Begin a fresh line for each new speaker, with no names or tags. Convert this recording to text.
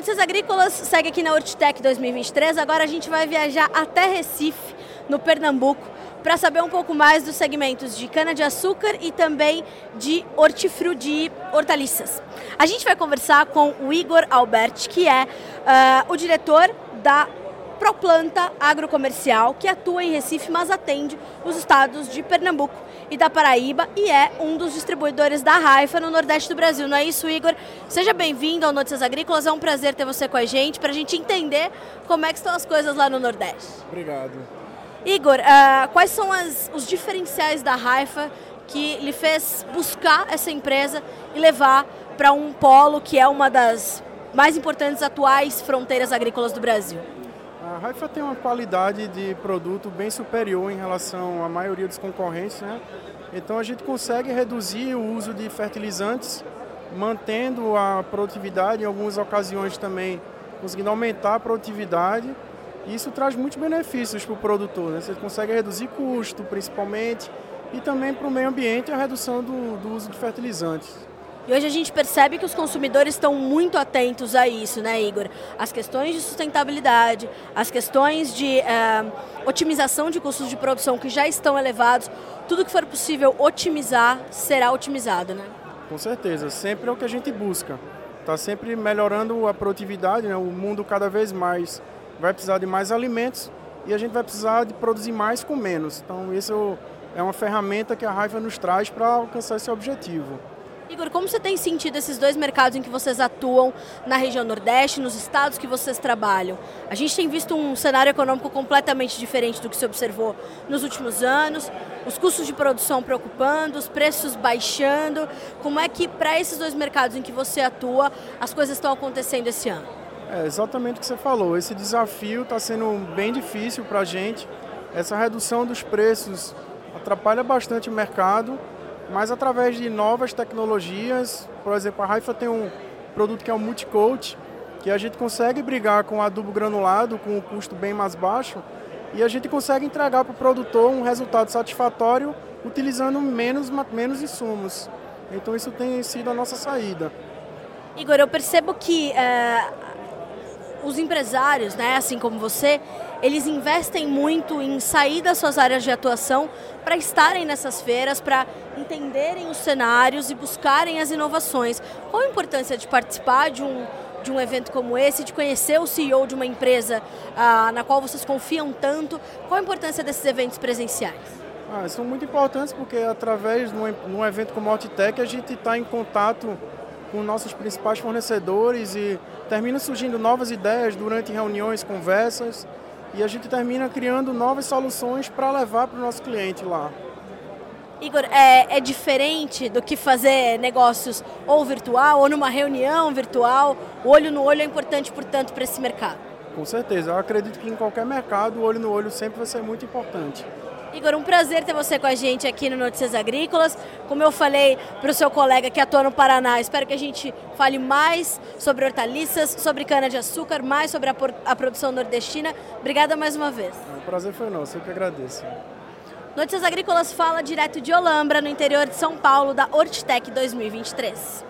Notícias Agrícolas segue aqui na Hortitec 2023. Agora a gente vai viajar até Recife, no Pernambuco, para saber um pouco mais dos segmentos de cana-de-açúcar e também de hortifru, de hortaliças. A gente vai conversar com o Igor Alberti, que é uh, o diretor da Proplanta Agrocomercial, que atua em Recife, mas atende os estados de Pernambuco e da Paraíba e é um dos distribuidores da Raifa no Nordeste do Brasil. Não é isso, Igor? Seja bem-vindo ao Notícias Agrícolas. É um prazer ter você com a gente para a gente entender como é que estão as coisas lá no Nordeste.
Obrigado.
Igor, uh, quais são as, os diferenciais da Raifa que lhe fez buscar essa empresa e levar para um polo que é uma das mais importantes atuais fronteiras agrícolas do Brasil?
A Raifa tem uma qualidade de produto bem superior em relação à maioria dos concorrentes, né? Então a gente consegue reduzir o uso de fertilizantes, mantendo a produtividade, em algumas ocasiões também conseguindo aumentar a produtividade. Isso traz muitos benefícios para o produtor. Né? Você consegue reduzir custo, principalmente, e também para o meio ambiente a redução do, do uso de fertilizantes.
E hoje a gente percebe que os consumidores estão muito atentos a isso, né, Igor? As questões de sustentabilidade, as questões de uh, otimização de custos de produção que já estão elevados, tudo que for possível otimizar será otimizado, né?
Com certeza, sempre é o que a gente busca. Está sempre melhorando a produtividade, né? o mundo cada vez mais vai precisar de mais alimentos e a gente vai precisar de produzir mais com menos. Então, isso é uma ferramenta que a Raiva nos traz para alcançar esse objetivo.
Igor, como você tem sentido esses dois mercados em que vocês atuam na região Nordeste, nos estados que vocês trabalham? A gente tem visto um cenário econômico completamente diferente do que se observou nos últimos anos, os custos de produção preocupando, os preços baixando. Como é que, para esses dois mercados em que você atua, as coisas estão acontecendo esse ano?
É exatamente o que você falou. Esse desafio está sendo bem difícil para a gente. Essa redução dos preços atrapalha bastante o mercado mas através de novas tecnologias, por exemplo, a Raifa tem um produto que é o Multicoat, que a gente consegue brigar com adubo granulado com um custo bem mais baixo e a gente consegue entregar para o produtor um resultado satisfatório utilizando menos, menos insumos. Então isso tem sido a nossa saída.
Igor, eu percebo que uh, os empresários, né, assim como você, eles investem muito em sair das suas áreas de atuação para estarem nessas feiras, para entenderem os cenários e buscarem as inovações. Qual a importância de participar de um, de um evento como esse, de conhecer o CEO de uma empresa ah, na qual vocês confiam tanto? Qual a importância desses eventos presenciais?
Ah, são muito importantes porque através de um, evento como o Altitec a gente está em contato com nossos principais fornecedores e termina surgindo novas ideias durante reuniões, conversas e a gente termina criando novas soluções para levar para o nosso cliente lá.
Igor, é, é, diferente do que fazer negócios ou virtual ou numa reunião virtual? O olho no olho é importante, portanto, para esse mercado?
Com certeza. Eu acredito que em qualquer mercado o olho no olho sempre vai ser muito importante.
Igor, um prazer ter você com a gente aqui no Notícias Agrícolas. Como eu falei para o seu colega que atua no Paraná, espero que a gente fale mais sobre hortaliças, sobre cana-de-açúcar, mais sobre a, a, produção nordestina. Obrigada mais uma vez.
O prazer foi nosso, eu que agradeço.
Notícias Agrícolas fala direto de Olambra, no interior de São Paulo, da Hortitec 2023.